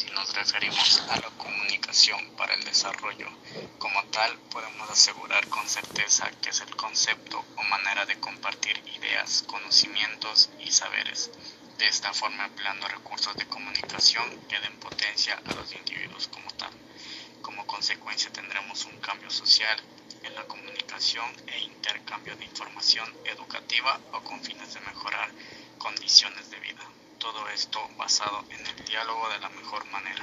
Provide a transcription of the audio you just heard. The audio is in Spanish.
Si nos referimos a la comunicación para el desarrollo como tal, podemos asegurar con certeza que es el concepto o manera de compartir ideas, conocimientos y saberes. De esta forma, empleando recursos de comunicación que den potencia a los individuos como tal. Como consecuencia, tendremos un cambio social en la comunicación e intercambio de información educativa o con fines de mejorar condiciones de vida todo esto basado en el diálogo de la mejor manera.